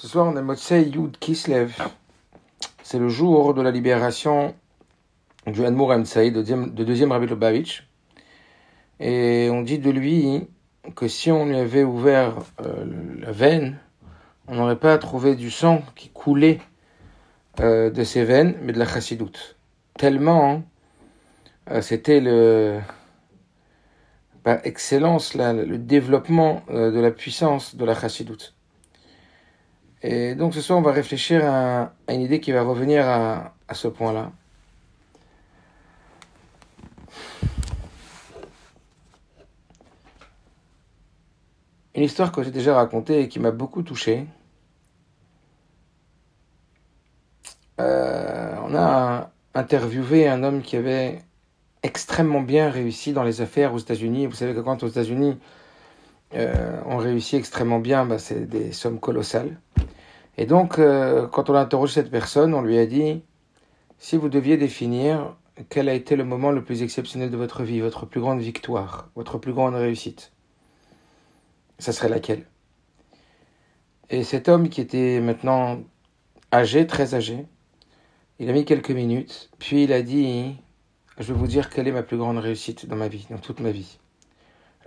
Ce soir, on est Motsei Yud Kislev. C'est le jour de la libération du Admour Amtsaï, de deuxième, de deuxième Rabbi Lubavitch. Et on dit de lui que si on lui avait ouvert euh, la veine, on n'aurait pas trouvé du sang qui coulait euh, de ses veines, mais de la chassidoute. Tellement hein, euh, c'était le par excellence le développement de la puissance de la chassidoute. Et donc ce soir, on va réfléchir à, une idée qui va revenir à, à ce point-là. Une histoire que j'ai déjà racontée et qui m'a beaucoup touché. Euh, on a interviewé un homme qui avait extrêmement bien réussi dans les affaires aux États-Unis. Vous savez que quand aux États-Unis euh, on réussit extrêmement bien, bah, c'est des sommes colossales. Et donc, euh, quand on a interrogé cette personne, on lui a dit si vous deviez définir quel a été le moment le plus exceptionnel de votre vie, votre plus grande victoire, votre plus grande réussite, ça serait laquelle? Et cet homme qui était maintenant âgé, très âgé, il a mis quelques minutes, puis il a dit Je vais vous dire quelle est ma plus grande réussite dans ma vie, dans toute ma vie.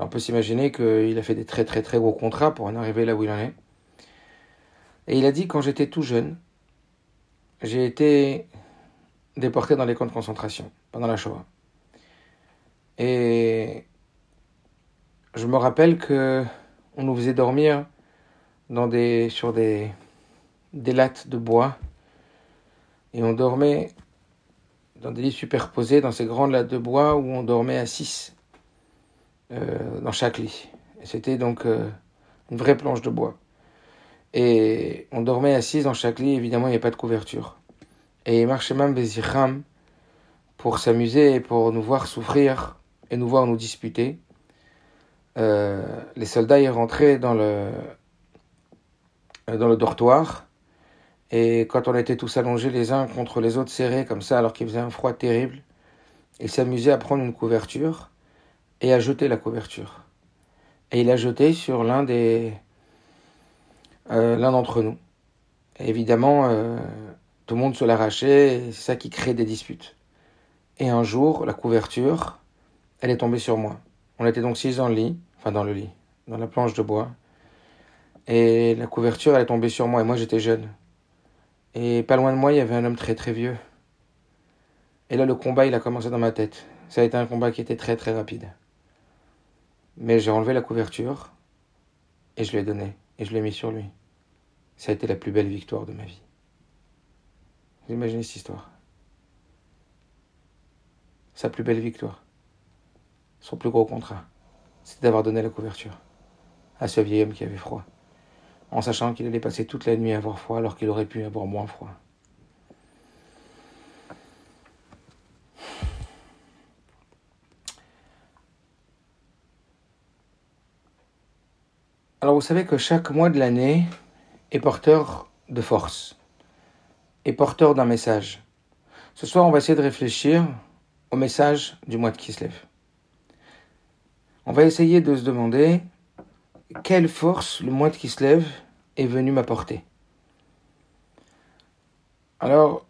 On peut s'imaginer qu'il a fait des très très très gros contrats pour en arriver là où il en est. Et il a dit Quand j'étais tout jeune, j'ai été déporté dans les camps de concentration pendant la Shoah. Et je me rappelle que on nous faisait dormir sur des, des lattes de bois et on dormait dans des lits superposés dans ces grandes lattes de bois où on dormait à six euh, dans chaque lit. C'était donc euh, une vraie planche de bois. Et on dormait six dans chaque lit, évidemment il n'y avait pas de couverture. Et Marchemam Bezicham, pour s'amuser et pour nous voir souffrir et nous voir nous disputer, euh, les soldats y rentraient dans le, dans le dortoir. Et quand on était tous allongés les uns contre les autres serrés comme ça, alors qu'il faisait un froid terrible, ils s'amusaient à prendre une couverture et à jeter la couverture. Et il a jeté sur l'un des euh, l'un d'entre nous. Évidemment, euh, tout le monde se l'arrachait, c'est ça qui crée des disputes. Et un jour, la couverture, elle est tombée sur moi. On était donc six dans le lit, enfin dans le lit, dans la planche de bois. Et la couverture, elle est tombée sur moi, et moi j'étais jeune. Et pas loin de moi, il y avait un homme très très vieux. Et là, le combat, il a commencé dans ma tête. Ça a été un combat qui était très très rapide. Mais j'ai enlevé la couverture, et je l'ai donné, et je l'ai mis sur lui. Ça a été la plus belle victoire de ma vie. Vous imaginez cette histoire Sa plus belle victoire. Son plus gros contrat. C'était d'avoir donné la couverture à ce vieil homme qui avait froid. En sachant qu'il allait passer toute la nuit à avoir froid alors qu'il aurait pu avoir moins froid. Alors vous savez que chaque mois de l'année est porteur de force, est porteur d'un message. Ce soir, on va essayer de réfléchir au message du mois de Kislev. On va essayer de se demander quelle force le mois de Kislev est venu m'apporter. Alors,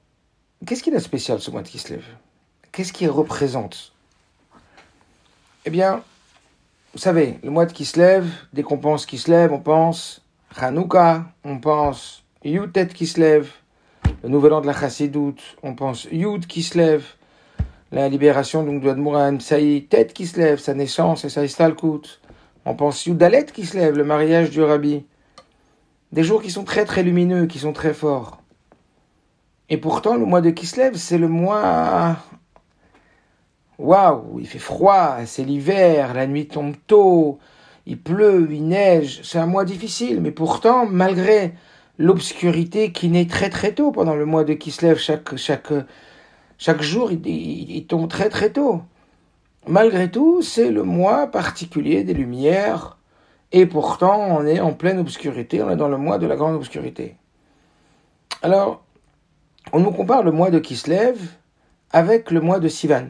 qu'est-ce qu'il a de spécial ce mois de Kislev? Qu'est-ce qu'il représente? Eh bien, vous savez, le mois de Kislev, dès qu'on pense Kislev, on pense Hanouka, on pense Yutet Kislev, le nouvel an de la Chassidoute, on pense Yud Kislev, la libération donc de Admouran, Saï, tête qui se lève, sa naissance et sa istalkout. On pense Yudalet qui se lève, le mariage du rabbi. Des jours qui sont très très lumineux, qui sont très forts. Et pourtant, le mois de Kislev, c'est le mois. Waouh, il fait froid, c'est l'hiver, la nuit tombe tôt, il pleut, il neige, c'est un mois difficile, mais pourtant, malgré l'obscurité qui naît très très tôt pendant le mois de Kislev, chaque, chaque, chaque jour, il, il, il, tombe très très tôt. Malgré tout, c'est le mois particulier des lumières, et pourtant, on est en pleine obscurité, on est dans le mois de la grande obscurité. Alors, on nous compare le mois de Kislev avec le mois de Sivan.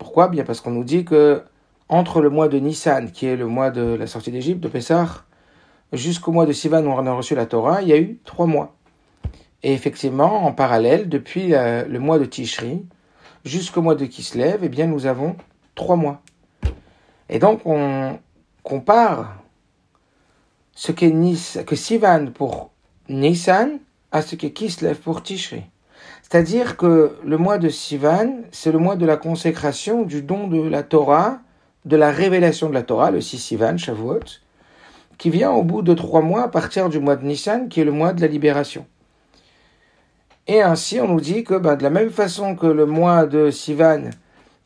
Pourquoi? Bien parce qu'on nous dit que entre le mois de Nissan, qui est le mois de la sortie d'Égypte, de Pessah, jusqu'au mois de Sivan où on a reçu la Torah, il y a eu trois mois. Et effectivement, en parallèle, depuis le mois de Tishri jusqu'au mois de Kislev, eh bien, nous avons trois mois. Et donc, on compare ce qu'est que Sivan pour Nissan à ce qu'est Kislev pour Tishri. C'est-à-dire que le mois de Sivan, c'est le mois de la consécration du don de la Torah, de la révélation de la Torah, le 6 Sivan, Shavuot, qui vient au bout de trois mois à partir du mois de Nissan, qui est le mois de la libération. Et ainsi, on nous dit que ben, de la même façon que le mois de Sivan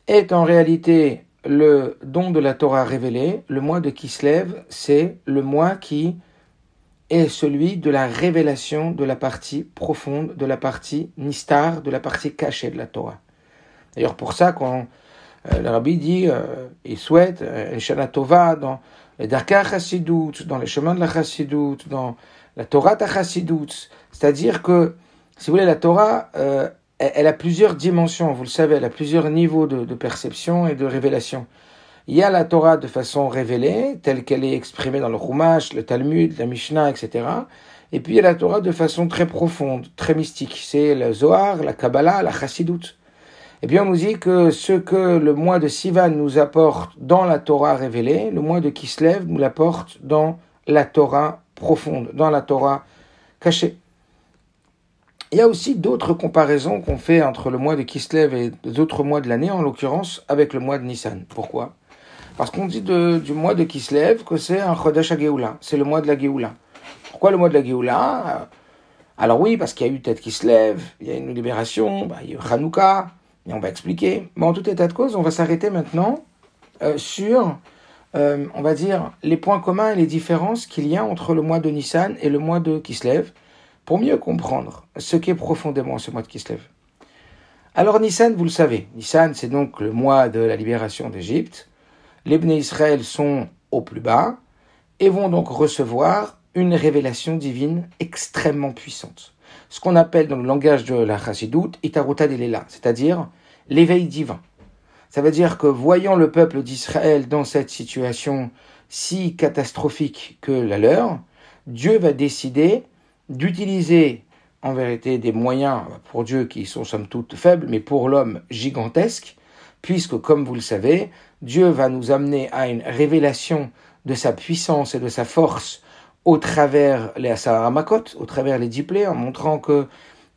est en réalité le don de la Torah révélé, le mois de Kislev, c'est le mois qui est celui de la révélation de la partie profonde, de la partie nistar, de la partie cachée de la Torah. D'ailleurs, pour ça, quand euh, le rabbi dit, euh, il souhaite euh, Shana Tova dans les Darka Chassidut, dans les chemins de la Chassidut, dans la Torah Chassidut, c'est-à-dire que, si vous voulez, la Torah, euh, elle, a plusieurs dimensions, vous le savez, elle a plusieurs niveaux de, de perception et de révélation. Il y a la Torah de façon révélée, telle qu'elle est exprimée dans le Chumash, le Talmud, la Mishnah, etc. Et puis il y a la Torah de façon très profonde, très mystique. C'est le Zohar, la Kabbalah, la Chassidut. Eh bien, on nous dit que ce que le mois de Sivan nous apporte dans la Torah révélée, le mois de Kislev nous l'apporte dans la Torah profonde, dans la Torah cachée. Il y a aussi d'autres comparaisons qu'on fait entre le mois de Kislev et les autres mois de l'année, en l'occurrence avec le mois de Nissan. Pourquoi? Parce qu'on dit du mois de Kislev que c'est un Chodesh Geoula, c'est le mois de la Geoula. Pourquoi le mois de la Geoula? Alors oui, parce qu'il y a eu tête Kislev, il y a une libération, bah, il y a eu Hanouka, et on va expliquer. Mais en tout état de cause, on va s'arrêter maintenant euh, sur, euh, on va dire, les points communs et les différences qu'il y a entre le mois de Nissan et le mois de Kislev, pour mieux comprendre ce qu'est profondément ce mois de Kislev. Alors Nissan, vous le savez, Nissan c'est donc le mois de la libération d'Égypte les Bnei Israël sont au plus bas et vont donc recevoir une révélation divine extrêmement puissante. Ce qu'on appelle dans le langage de la Chassidut, Itaruta Delela, c'est-à-dire l'éveil divin. Ça veut dire que voyant le peuple d'Israël dans cette situation si catastrophique que la leur, Dieu va décider d'utiliser en vérité des moyens pour Dieu qui sont somme toute faibles, mais pour l'homme gigantesques, puisque comme vous le savez, Dieu va nous amener à une révélation de sa puissance et de sa force au travers les Asaramakot, au travers les diplés, en montrant que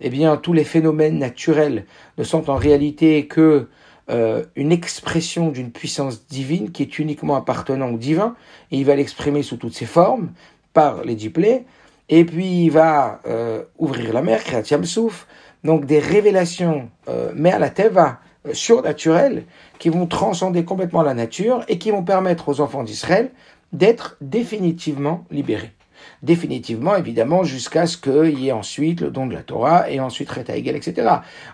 eh bien, tous les phénomènes naturels ne sont en réalité que euh, une expression d'une puissance divine qui est uniquement appartenant au divin, et il va l'exprimer sous toutes ses formes par les diplés, et puis il va euh, ouvrir la mer, créer Souf, donc des révélations, euh, mais à la Teva, surnaturelles qui vont transcender complètement la nature et qui vont permettre aux enfants d'Israël d'être définitivement libérés. Définitivement, évidemment, jusqu'à ce qu'il y ait ensuite le don de la Torah et ensuite Reta Egel, etc.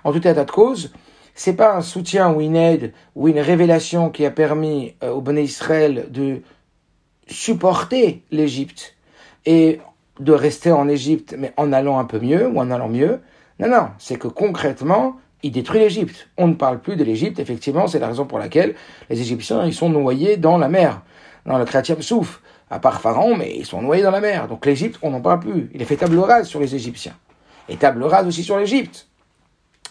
En tout état de cause, c'est pas un soutien ou une aide ou une révélation qui a permis euh, au bon Israël de supporter l'Égypte et de rester en Égypte, mais en allant un peu mieux ou en allant mieux. Non, non, c'est que concrètement, il détruit l'Égypte. On ne parle plus de l'Égypte, effectivement, c'est la raison pour laquelle les Égyptiens, ils sont noyés dans la mer, dans le Kratiam Souf, à part Pharaon, mais ils sont noyés dans la mer. Donc l'Égypte, on n'en parle plus. Il a fait table rase sur les Égyptiens. Et table rase aussi sur l'Égypte.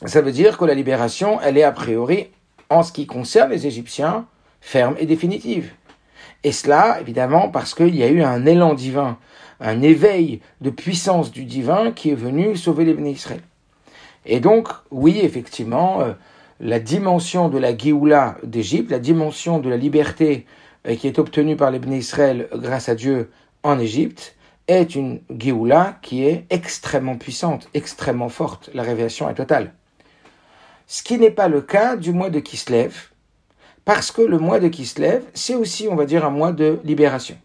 Ça veut dire que la libération, elle est a priori, en ce qui concerne les Égyptiens, ferme et définitive. Et cela, évidemment, parce qu'il y a eu un élan divin, un éveil de puissance du divin qui est venu sauver les Israël. Et donc, oui, effectivement, euh, la dimension de la Géoula d'Égypte, la dimension de la liberté euh, qui est obtenue par les Israël grâce à Dieu en Égypte, est une Géoula qui est extrêmement puissante, extrêmement forte. La révélation est totale. Ce qui n'est pas le cas du mois de Kislev, parce que le mois de Kislev, c'est aussi, on va dire, un mois de libération.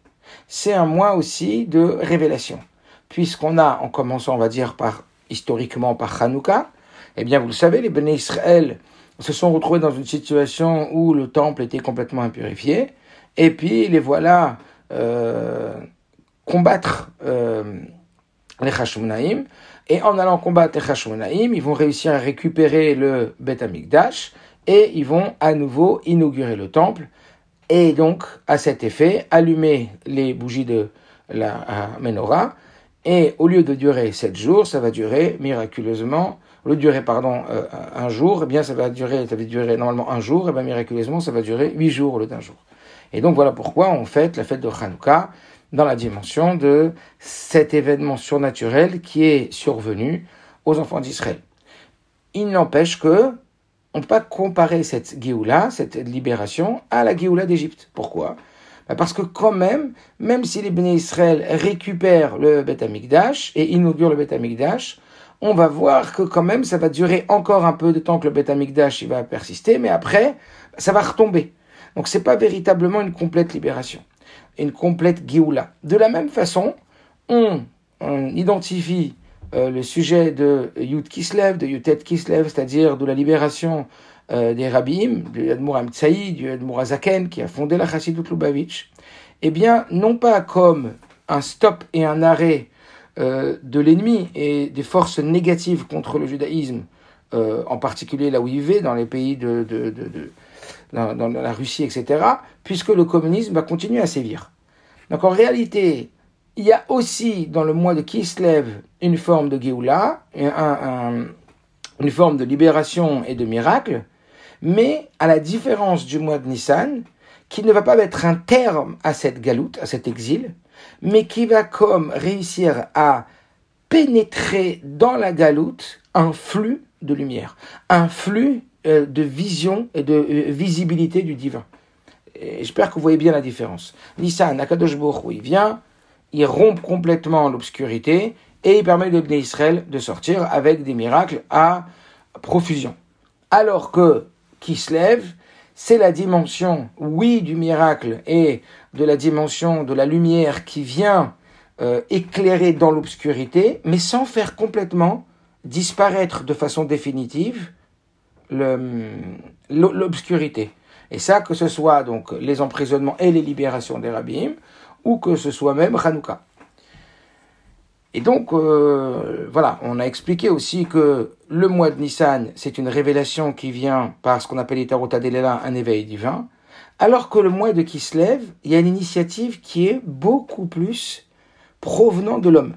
C'est un mois aussi de révélation. Puisqu'on a, en commençant, on va dire, par historiquement par Hanouka, eh bien, vous le savez, les Béné Israël se sont retrouvés dans une situation où le temple était complètement impurifié, et puis les voilà euh, combattre euh, les Hashmonaïm, et en allant combattre les Hashmonaïm, ils vont réussir à récupérer le Beth Amikdash, et ils vont à nouveau inaugurer le temple, et donc, à cet effet, allumer les bougies de la menorah. Et au lieu de durer sept jours, ça va durer miraculeusement, au lieu de durer, pardon, euh, un jour, eh bien, ça va durer, ça va durer normalement un jour, et bien, miraculeusement, ça va durer huit jours au lieu d'un jour. Et donc, voilà pourquoi on fête la fête de Hanouka dans la dimension de cet événement surnaturel qui est survenu aux enfants d'Israël. Il n'empêche que on ne peut pas comparer cette Géoula, cette libération, à la Géoula d'Égypte. Pourquoi? Parce que quand même, même si les bénis Israël récupèrent le Beth Amikdash et inaugurent le Beth Amikdash, on va voir que quand même ça va durer encore un peu de temps que le Beth Amikdash il va persister, mais après, ça va retomber. Donc c'est pas véritablement une complète libération, une complète Géoula. De la même façon, on, identifie euh, le sujet de Yud Kislev, de Yutet Kislev, c'est-à-dire de la libération euh, des rabbim, du Admour Amtsaï, du Admour Azaken, qui a fondé la Chassidut Lubavitch, eh bien, non pas comme un stop et un arrêt euh, de l'ennemi et des forces négatives contre le judaïsme, euh, en particulier là où il vit, dans les pays de, de, de, dans, la Russie, etc., puisque le communisme va continuer à sévir. Donc en réalité, il y a aussi dans le mois de Kislev une forme de Géoula, un, un, une forme de libération et de miracle, mais à la différence du mois de Nissan, qui ne va pas mettre un terme à cette galoute, à cet exil, mais qui va comme réussir à pénétrer dans la galoute un flux de lumière, un flux euh, de vision et de euh, visibilité du divin. J'espère que vous voyez bien la différence. Nissan, Akadosh Baruch il vient, il rompt complètement l'obscurité et il permet de Israël de sortir avec des miracles à profusion. Alors que qui se lève, c'est la dimension, oui, du miracle et de la dimension de la lumière qui vient euh, éclairer dans l'obscurité, mais sans faire complètement disparaître de façon définitive l'obscurité. Et ça, que ce soit donc les emprisonnements et les libérations des rabbins, ou que ce soit même Hanouka. Et donc, euh, voilà, on a expliqué aussi que le mois de Nissan, c'est une révélation qui vient par ce qu'on appelle Itarota Delela, un éveil divin, alors que le mois de Kislev, il y a une initiative qui est beaucoup plus provenant de l'homme.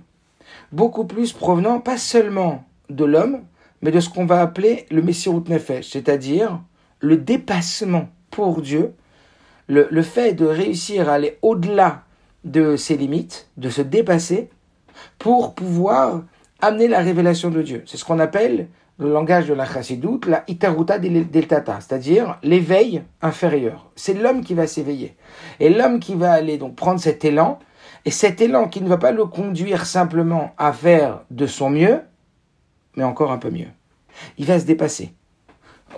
Beaucoup plus provenant pas seulement de l'homme, mais de ce qu'on va appeler le Messirut Nefesh, c'est-à-dire le dépassement pour Dieu, le, le fait de réussir à aller au-delà de ses limites, de se dépasser, pour pouvoir amener la révélation de Dieu. C'est ce qu'on appelle, le langage de la chassidoute, la itaruta del tata, c'est-à-dire l'éveil inférieur. C'est l'homme qui va s'éveiller. Et l'homme qui va aller donc prendre cet élan, et cet élan qui ne va pas le conduire simplement à faire de son mieux, mais encore un peu mieux. Il va se dépasser.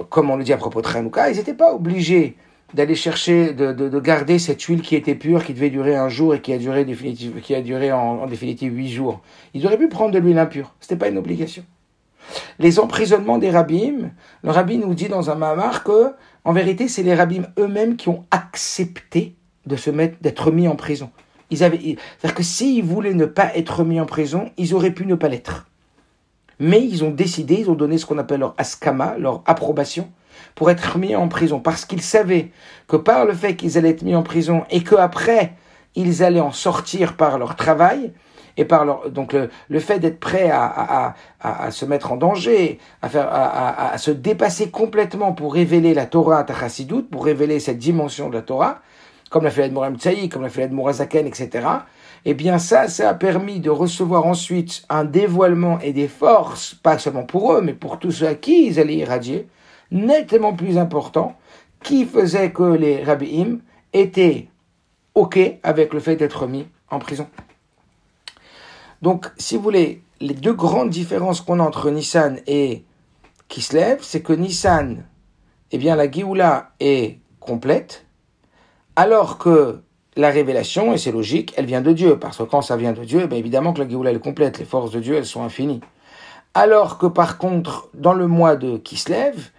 Comme on le dit à propos de Hanouka, ils n'étaient pas obligés d'aller chercher, de, de, de, garder cette huile qui était pure, qui devait durer un jour et qui a duré, définitive, qui a duré en, définitive huit jours. Ils auraient pu prendre de l'huile impure. C'était pas une obligation. Les emprisonnements des rabbins, le rabbin nous dit dans un mamar que, en vérité, c'est les rabbins eux-mêmes qui ont accepté de se mettre, d'être mis en prison. Ils avaient, c'est-à-dire que s'ils voulaient ne pas être mis en prison, ils auraient pu ne pas l'être. Mais ils ont décidé, ils ont donné ce qu'on appelle leur askama, leur approbation, pour être mis en prison, parce qu'ils savaient que par le fait qu'ils allaient être mis en prison et qu'après, ils allaient en sortir par leur travail, et par leur, donc le, le fait d'être prêt à, à, à, à, se mettre en danger, à, faire, à, se dépasser complètement pour révéler la Torah à Tachasidut, pour révéler cette dimension de la Torah, comme l'a fait l'Admoram Tsaï, comme l'a fait l'Admorazaken, etc., eh bien ça, ça a permis de recevoir ensuite un dévoilement et des forces, pas seulement pour eux, mais pour tous ceux à qui ils allaient irradier, nettement plus important, qui faisait que les rabbis étaient OK avec le fait d'être mis en prison. Donc, si vous voulez, les deux grandes différences qu'on a entre Nissan et Kislev, c'est que Nissan, eh bien, la Géoula est complète, alors que la révélation, et c'est logique, elle vient de Dieu, parce que quand ça vient de Dieu, eh bien évidemment que la Géoula est complète, les forces de Dieu, elles sont infinies. Alors que par contre, dans le mois de Kislev,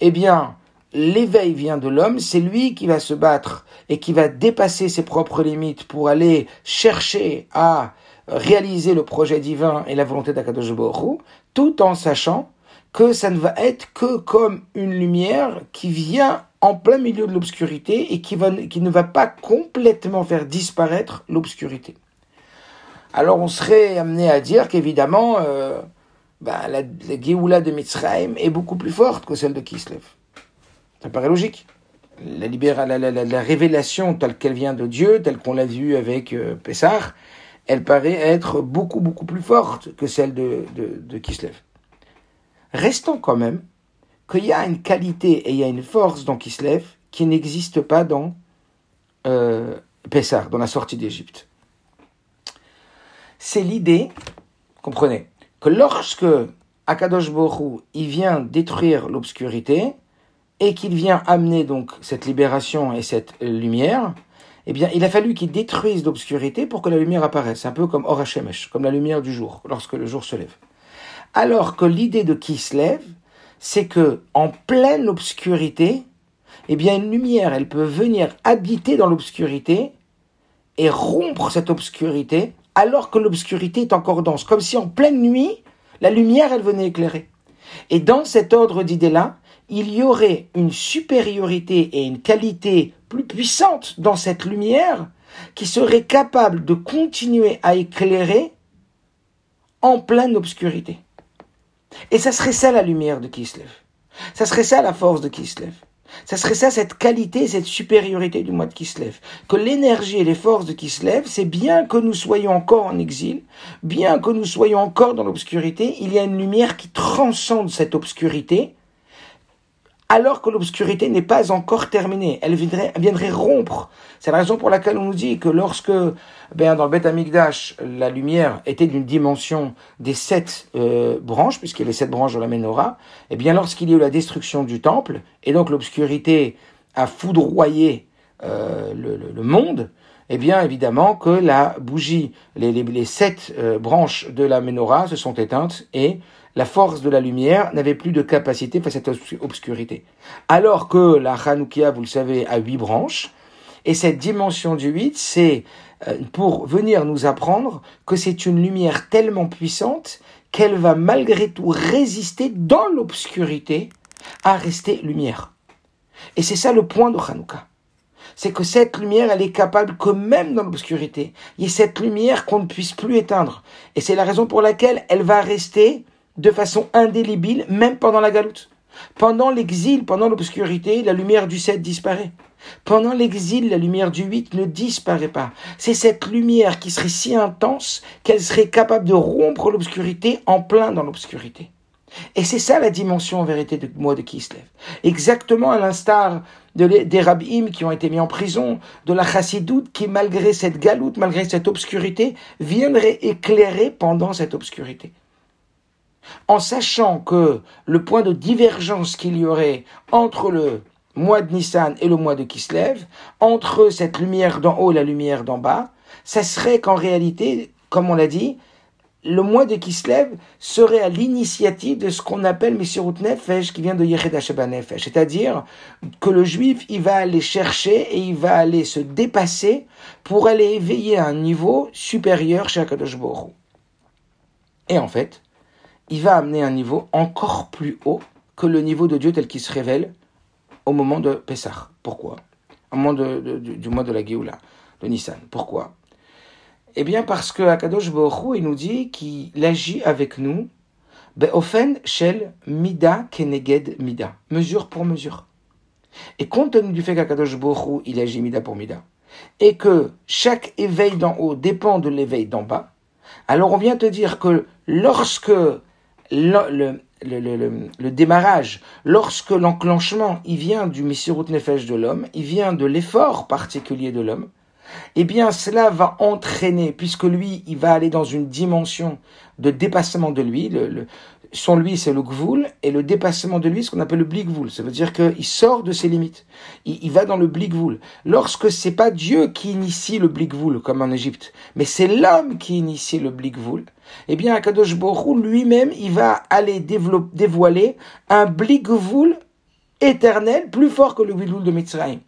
eh bien, l'éveil vient de l'homme, c'est lui qui va se battre et qui va dépasser ses propres limites pour aller chercher à réaliser le projet divin et la volonté d'Akadosh tout en sachant que ça ne va être que comme une lumière qui vient en plein milieu de l'obscurité et qui ne va pas complètement faire disparaître l'obscurité. alors on serait amené à dire qu'évidemment, euh, bah, la, la Géoula de Mitzrayim est beaucoup plus forte que celle de Kislev. Ça paraît logique. La, la, révélation telle qu'elle vient de Dieu, telle qu'on l'a vue avec euh, elle paraît être beaucoup, beaucoup plus forte que celle de, de, Kislev. Restons quand même qu'il y a une qualité et il y a une force dans Kislev qui n'existe pas dans euh, dans la sortie d'Égypte c'est l'idée, comprenez, que lorsque Akadosh Borou il vient détruire l'obscurité et qu'il vient amener donc cette libération et cette lumière, eh bien, il a fallu qu'il détruise l'obscurité pour que la lumière apparaisse. Un peu comme Orashemesh, comme la lumière du jour, lorsque le jour se lève. Alors que l'idée de qui se lève, c'est que en pleine obscurité, eh bien, une lumière, elle peut venir habiter dans l'obscurité et rompre cette obscurité alors que l'obscurité est encore dense, comme si en pleine nuit, la lumière, elle venait éclairer. Et dans cet ordre d'idées-là, il y aurait une supériorité et une qualité plus puissante dans cette lumière qui serait capable de continuer à éclairer en pleine obscurité. Et ça serait ça la lumière de Kislev. Ça serait ça la force de Kislev. Ça serait ça, cette qualité, cette supériorité du mois de Kislev. Que l'énergie et les forces de Kislev, c'est bien que nous soyons encore en exil, bien que nous soyons encore dans l'obscurité, il y a une lumière qui transcende cette obscurité alors que l'obscurité n'est pas encore terminée. Elle viendrait, viendrait rompre. C'est la raison pour laquelle on nous dit que lorsque, ben, dans le Beth Amikdash, la lumière était d'une dimension des sept euh, branches, puisqu'il y a les sept branches de la menorah, eh bien, lorsqu'il y a eu la destruction du temple, et donc l'obscurité a foudroyé euh, le, le, monde, eh bien, évidemment que la bougie, les, les, les sept euh, branches de la menorah se sont éteintes et la force de la lumière n'avait plus de capacité face à cette obscurité. Alors que la Hanoukia, vous le savez, a huit branches, et cette dimension du huit, c'est euh, pour venir nous apprendre que c'est une lumière tellement puissante qu'elle va malgré tout résister dans l'obscurité à rester lumière. Et c'est ça le point de Hanouka. C'est que cette lumière, elle est capable que même dans l'obscurité, il y ait cette lumière qu'on ne puisse plus éteindre. Et c'est la raison pour laquelle elle va rester de façon indélébile, même pendant la galoute. Pendant l'exil, pendant l'obscurité, la lumière du 7 disparaît. Pendant l'exil, la lumière du 8 ne disparaît pas. C'est cette lumière qui serait si intense qu'elle serait capable de rompre l'obscurité en plein dans l'obscurité. Et c'est ça la dimension en vérité de moi de Kislev. Exactement à l'instar de des rabbins qui ont été mis en prison, de la chassidoute qui malgré cette galoute, malgré cette obscurité, viendrait éclairer pendant cette obscurité en sachant que le point de divergence qu'il y aurait entre le mois de Nissan et le mois de Kislev, entre cette lumière d'en haut et la lumière d'en bas, ça serait qu'en réalité, comme on l'a dit, le mois de Kislev serait à l'initiative de ce qu'on appelle Messirut Nefesh, qui vient de Yecheda Nefesh. C'est-à-dire que le juif, il va aller chercher et il va aller se dépasser pour aller éveiller à un niveau supérieur chez Akadosh Et en fait, il va amener un niveau encore plus haut que le niveau de Dieu tel qu'il se révèle au moment de Pessah. Pourquoi? Au moment du, mois de la Géoula, de Nissan. Pourquoi? Eh bien parce que Akadosh Baruch il nous dit qu'il agit avec nous Be'ofen shel mida keneged mida, mesure pour mesure. Et compte tenu du fait qu'Akadosh Baruch il agit mida pour mida, et que chaque éveil d'en haut dépend de l'éveil d'en bas, alors on vient te dire que lorsque le, le, le, démarrage, lorsque l'enclenchement, il vient du Messirut Nefesh de l'homme, il vient de l'effort particulier de l'homme, eh bien cela va entraîner, puisque lui, il va aller dans une dimension de dépassement de lui, le, son lui, c'est le gvoul, et le dépassement de lui, ce qu'on appelle le bligvoul. Ça veut dire qu'il sort de ses limites. Il, va dans le bligvoul. Lorsque c'est pas Dieu qui initie le bligvoul, comme en Égypte, mais c'est l'homme qui initie le bligvoul, eh bien, Akadosh Borou lui-même, il va aller dévoiler un bligvoul éternel, plus fort que le bligvoul de Mitzrayim.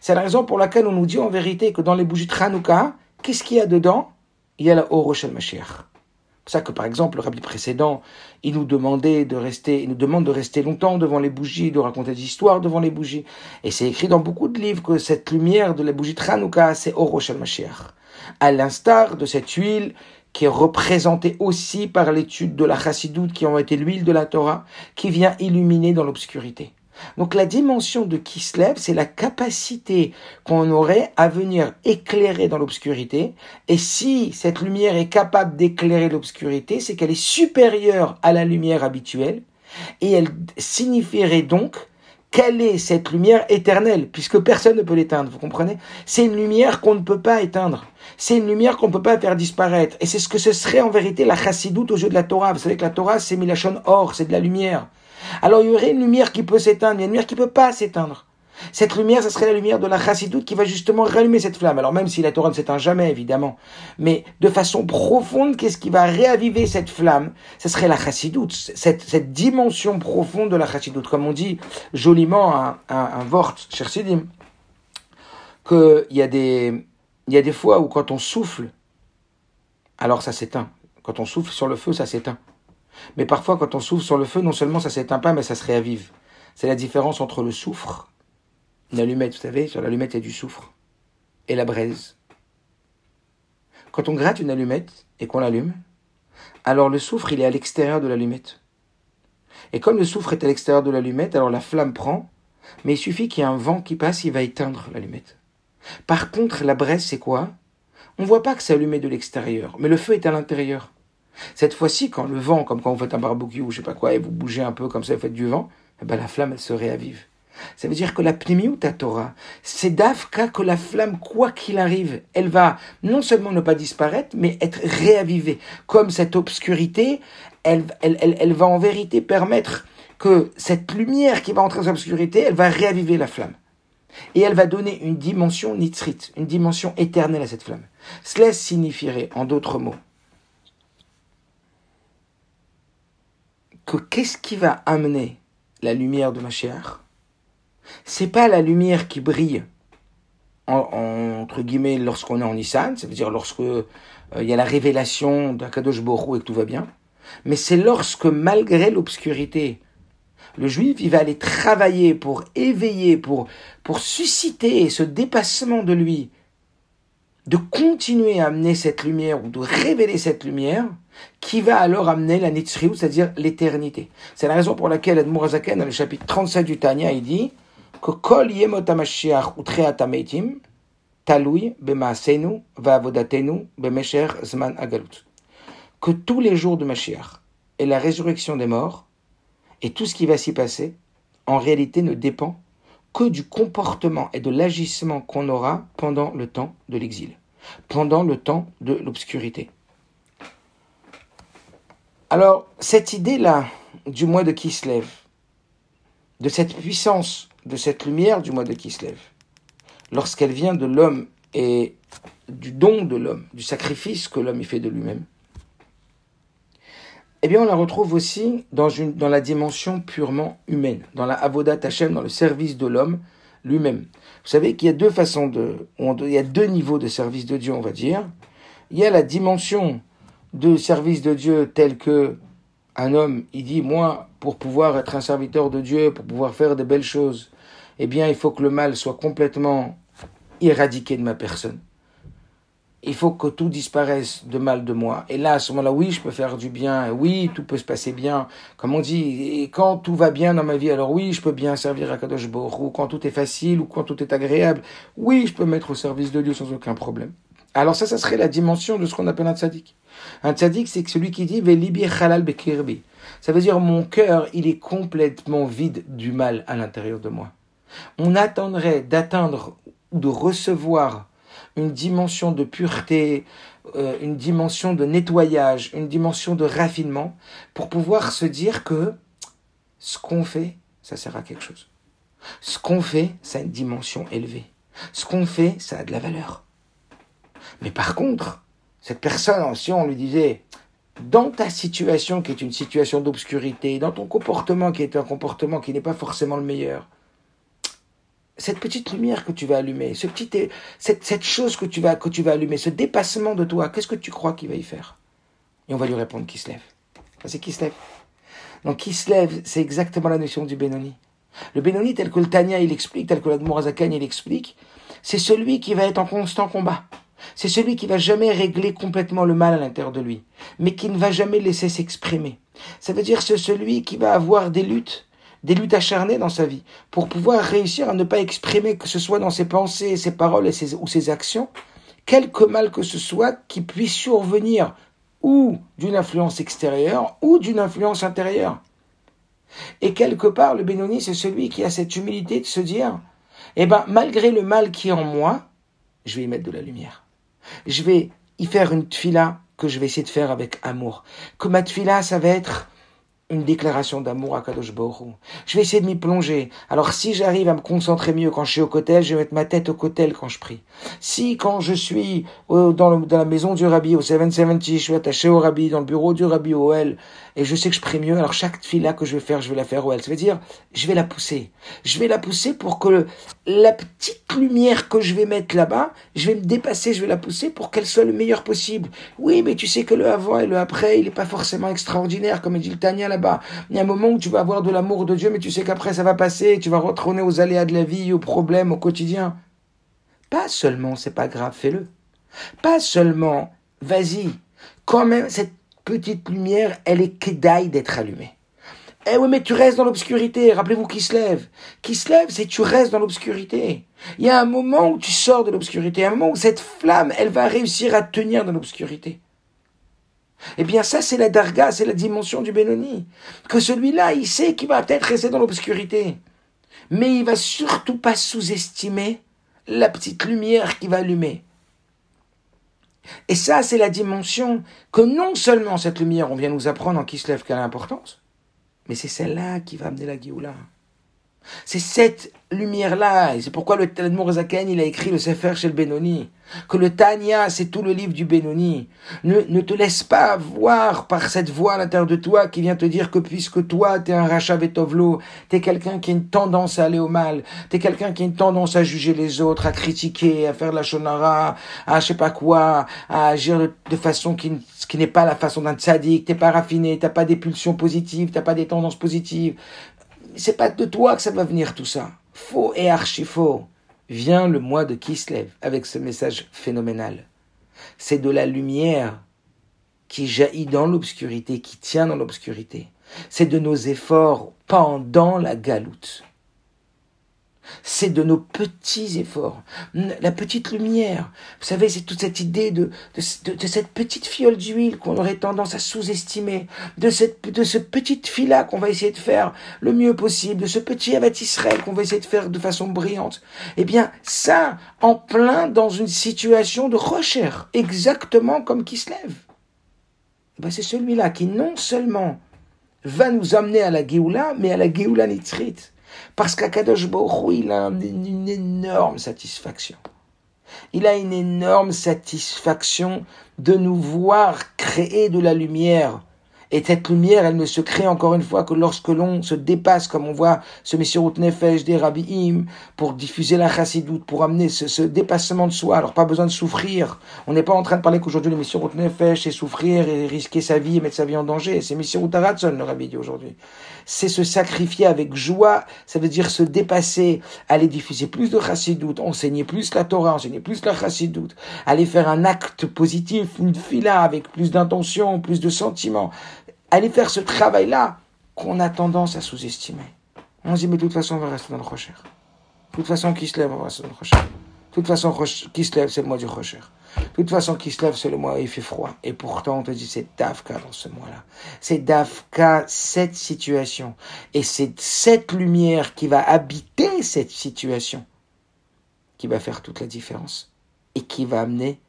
C'est la raison pour laquelle on nous dit en vérité que dans les bougies de Hanouka, qu'est-ce qu'il y a dedans? Il y a la Orosh Mashiach C'est pour ça que par exemple le rabbi précédent, il nous demandait de rester, il nous demande de rester longtemps devant les bougies, de raconter des histoires devant les bougies. Et c'est écrit dans beaucoup de livres que cette lumière de la bougie Tranouka, c'est Orosh al-Mashiach. À l'instar de cette huile qui est représentée aussi par l'étude de la chassidoute qui ont été l'huile de la Torah, qui vient illuminer dans l'obscurité. Donc la dimension de Kislev, c'est la capacité qu'on aurait à venir éclairer dans l'obscurité. Et si cette lumière est capable d'éclairer l'obscurité, c'est qu'elle est supérieure à la lumière habituelle. Et elle signifierait donc quelle est cette lumière éternelle, puisque personne ne peut l'éteindre, vous comprenez? C'est une lumière qu'on ne peut pas éteindre. C'est une lumière qu'on ne peut pas faire disparaître. Et c'est ce que ce serait en vérité la chassidoute au jeu de la Torah. Vous savez que la Torah, c'est Milachon or, c'est de la lumière. Alors il y aurait une lumière qui peut s'éteindre, mais une lumière qui ne peut pas s'éteindre. Cette lumière, ce serait la lumière de la chassidoute qui va justement rallumer cette flamme. Alors même si la Torah ne s'éteint jamais, évidemment, mais de façon profonde, qu'est-ce qui va réaviver cette flamme? Ce serait la chassidoute, cette, cette dimension profonde de la chassidoute. Comme on dit joliment un, un, un vort, cher Sidim, qu'il y, a des, y a des fois où quand on souffle, alors ça s'éteint. Quand on souffle sur le feu, ça s'éteint. Mais parfois, quand on souffle sur le feu, non seulement ça s'éteint pas, mais ça se réavive. C'est la différence entre le soufre, une allumette, vous savez, sur l'allumette il y a du soufre, et la braise. Quand on gratte une allumette et qu'on l'allume, alors le soufre, il est à l'extérieur de l'allumette. Et comme le soufre est à l'extérieur de l'allumette, alors la flamme prend, mais il suffit qu'il y ait un vent qui passe, il va éteindre l'allumette. Par contre, la braise, c'est quoi? On voit pas que c'est allumé de l'extérieur, mais le feu est à l'intérieur. Cette fois-ci, quand le vent, comme quand vous faites un barbecue ou je sais pas quoi, et vous bougez un peu comme ça, vous faites du vent, eh ben la flamme, elle se réavive. Ça veut dire que la ta Torah, c'est d'Afka que la flamme, quoi qu'il arrive, elle va non seulement ne pas disparaître, mais être réavivée. Comme cette obscurité, elle, elle, elle, elle va en vérité permettre que cette lumière qui va entrer dans l'obscurité, elle va réaviver la flamme. Et elle va donner une dimension nitzrit, une dimension éternelle à cette flamme. Cela signifierait, en d'autres mots, que qu'est-ce qui va amener la lumière de Mashiach? C'est pas la lumière qui brille entre guillemets lorsqu'on est en Nissan, ça veut dire lorsque euh, il y a la révélation d'Akadosh Borou et que tout va bien, mais c'est lorsque malgré l'obscurité, le juif il va aller travailler pour éveiller, pour pour susciter ce dépassement de lui de continuer à amener cette lumière ou de révéler cette lumière qui va alors amener la Nitzriut, c'est-à-dire l'éternité. C'est la raison pour laquelle Edmur Azaken, dans le chapitre 37 du Tanya, il dit que tous les jours de Mashiach et la résurrection des morts et tout ce qui va s'y passer, en réalité ne dépend que du comportement et de l'agissement qu'on aura pendant le temps de l'exil, pendant le temps de l'obscurité. Alors, cette idée-là du mois de Kislev, de cette puissance, de cette lumière du mois de Kislev, lorsqu'elle vient de l'homme et du don de l'homme, du sacrifice que l'homme y fait de lui-même, eh bien, on la retrouve aussi dans, une, dans la dimension purement humaine, dans la avodat Hashem, dans le service de l'homme lui-même. Vous savez qu'il y a deux façons de, il y a deux niveaux de service de Dieu, on va dire. Il y a la dimension de service de Dieu tel que un homme, il dit, moi, pour pouvoir être un serviteur de Dieu, pour pouvoir faire de belles choses, eh bien, il faut que le mal soit complètement éradiqué de ma personne il faut que tout disparaisse de mal de moi. Et là, à ce moment-là, oui, je peux faire du bien, oui, tout peut se passer bien. Comme on dit, et quand tout va bien dans ma vie, alors oui, je peux bien servir à Kadosh ou quand tout est facile, ou quand tout est agréable, oui, je peux mettre au service de Dieu sans aucun problème. Alors ça, ça serait la dimension de ce qu'on appelle un tzaddik. Un tzaddik, c'est celui qui dit Velibi halal bekirbi. Ça veut dire mon cœur, il est complètement vide du mal à l'intérieur de moi. On attendrait d'atteindre ou de recevoir une dimension de pureté, euh, une dimension de nettoyage, une dimension de raffinement, pour pouvoir se dire que ce qu'on fait, ça sert à quelque chose. Ce qu'on fait, ça a une dimension élevée. Ce qu'on fait, ça a de la valeur. Mais par contre, cette personne, si on lui disait, dans ta situation qui est une situation d'obscurité, dans ton comportement qui est un comportement qui n'est pas forcément le meilleur, cette petite lumière que tu vas allumer, ce petit, cette, cette chose que tu, vas, que tu vas allumer, ce dépassement de toi, qu'est-ce que tu crois qu'il va y faire? Et on va lui répondre qui se lève. C'est qui se lève. Donc qui se lève, c'est exactement la notion du Benoni. Le Benoni, tel que le Tania il explique, tel que l'Admorazakan il explique, c'est celui qui va être en constant combat. C'est celui qui va jamais régler complètement le mal à l'intérieur de lui, mais qui ne va jamais laisser s'exprimer. Ça veut dire c'est celui qui va avoir des luttes, des luttes acharnées dans sa vie, pour pouvoir réussir à ne pas exprimer que ce soit dans ses pensées, ses paroles et ses, ou ses actions, quelque mal que ce soit qui puisse survenir ou d'une influence extérieure ou d'une influence intérieure. Et quelque part, le Bénoni, c'est celui qui a cette humilité de se dire, eh ben, malgré le mal qui est en moi, je vais y mettre de la lumière. Je vais y faire une tfila que je vais essayer de faire avec amour. Que ma tfila, ça va être une déclaration d'amour à Kadosh Baruch Je vais essayer de m'y plonger. Alors si j'arrive à me concentrer mieux quand je suis au cotel, je vais mettre ma tête au cotel quand je prie. Si quand je suis dans, la maison du rabbi, au 770, je suis attaché au rabbi, dans le bureau du rabbi au L, et je sais que je prie mieux, alors chaque fila que je vais faire, je vais la faire au L. Ça veut dire, je vais la pousser. Je vais la pousser pour que la petite lumière que je vais mettre là-bas, je vais me dépasser, je vais la pousser pour qu'elle soit le meilleur possible. Oui, mais tu sais que le avant et le après, il n'est pas forcément extraordinaire, comme dit le Tania là-bas. Il y a un moment où tu vas avoir de l'amour de Dieu, mais tu sais qu'après ça va passer, tu vas retourner aux aléas de la vie, aux problèmes, au quotidien. Pas seulement, c'est pas grave, fais-le. Pas seulement, vas-y. Quand même, cette petite lumière, elle est kedaï d'être allumée. Eh oui, mais tu restes dans l'obscurité. Rappelez-vous qui se lève. Qui se lève, c'est tu restes dans l'obscurité. Il y a un moment où tu sors de l'obscurité, un moment où cette flamme, elle va réussir à tenir dans l'obscurité. Eh bien, ça, c'est la darga, c'est la dimension du Benoni. Que celui-là, il sait qu'il va peut-être rester dans l'obscurité. Mais il va surtout pas sous-estimer la petite lumière qui va allumer. Et ça, c'est la dimension que non seulement cette lumière, on vient nous apprendre en Kislev qu'elle a l'importance, mais c'est celle-là qui va amener la Géoula. C'est cette lumière-là, et c'est pourquoi le Talmud Morazaken, il a écrit le Sefer chez le Benoni, que le Tanya, c'est tout le livre du Benoni. Ne, ne te laisse pas voir par cette voix à l'intérieur de toi qui vient te dire que puisque toi, t'es un rachat vetovlo, t'es quelqu'un qui a une tendance à aller au mal, t'es quelqu'un qui a une tendance à juger les autres, à critiquer, à faire de la shonara, à je sais pas quoi, à agir de, façon qui, qui n'est pas la façon d'un tzaddik, t'es pas raffiné, t'as pas des pulsions positives, t'as pas des tendances positives, c'est pas de toi que ça va venir tout ça. Faux et archi faux. Vient le mois de Kislev avec ce message phénoménal. C'est de la lumière qui jaillit dans l'obscurité, qui tient dans l'obscurité. C'est de nos efforts pendant la galoute c'est de nos petits efforts, la petite lumière. Vous savez, c'est toute cette idée de, de, cette petite fiole d'huile qu'on aurait tendance à sous-estimer, de, cette, de ce petit fila qu'on va essayer de faire le mieux possible, de ce petit avat Israël qu'on va essayer de faire de façon brillante. Eh bien, ça, en plein dans une situation de recherche, exactement comme qui se lève. Eh ben, c'est celui-là qui non seulement va nous amener à la Géoula, mais à la Géoula Nitzrit. Parce qu'Akadosh Baruch il a une énorme satisfaction. Il a une énorme satisfaction de nous voir créer de la lumière et cette lumière, elle ne se crée encore une fois que lorsque l'on se dépasse, comme on voit ce Messirut Nefesh des Rabbiim, pour diffuser la chassidoute, pour amener ce, dépassement de soi. Alors pas besoin de souffrir. On n'est pas en train de parler qu'aujourd'hui le Messirut Nefesh, c'est souffrir et risquer sa vie et mettre sa vie en danger. C'est Messirut Aratson, le Rabbi dit aujourd'hui. C'est se sacrifier avec joie, ça veut dire se dépasser, aller diffuser plus de chassidoute, enseigner plus la Torah, enseigner plus la chassidoute, aller faire un acte positif, une fila avec plus d'intention, plus de sentiments aller faire ce travail-là qu'on a tendance à sous-estimer. On se dit, mais de toute façon, on va rester dans le rocher. De toute façon, qui se lève, on va rester dans le rocher. De toute façon, qui se lève, c'est le mois du rocher. De toute façon, qui se lève, c'est le mois où il fait froid. Et pourtant, on te dit, c'est Dafka dans ce mois-là. C'est Dafka, cette situation. Et c'est cette lumière qui va habiter cette situation qui va faire toute la différence. Et qui va amener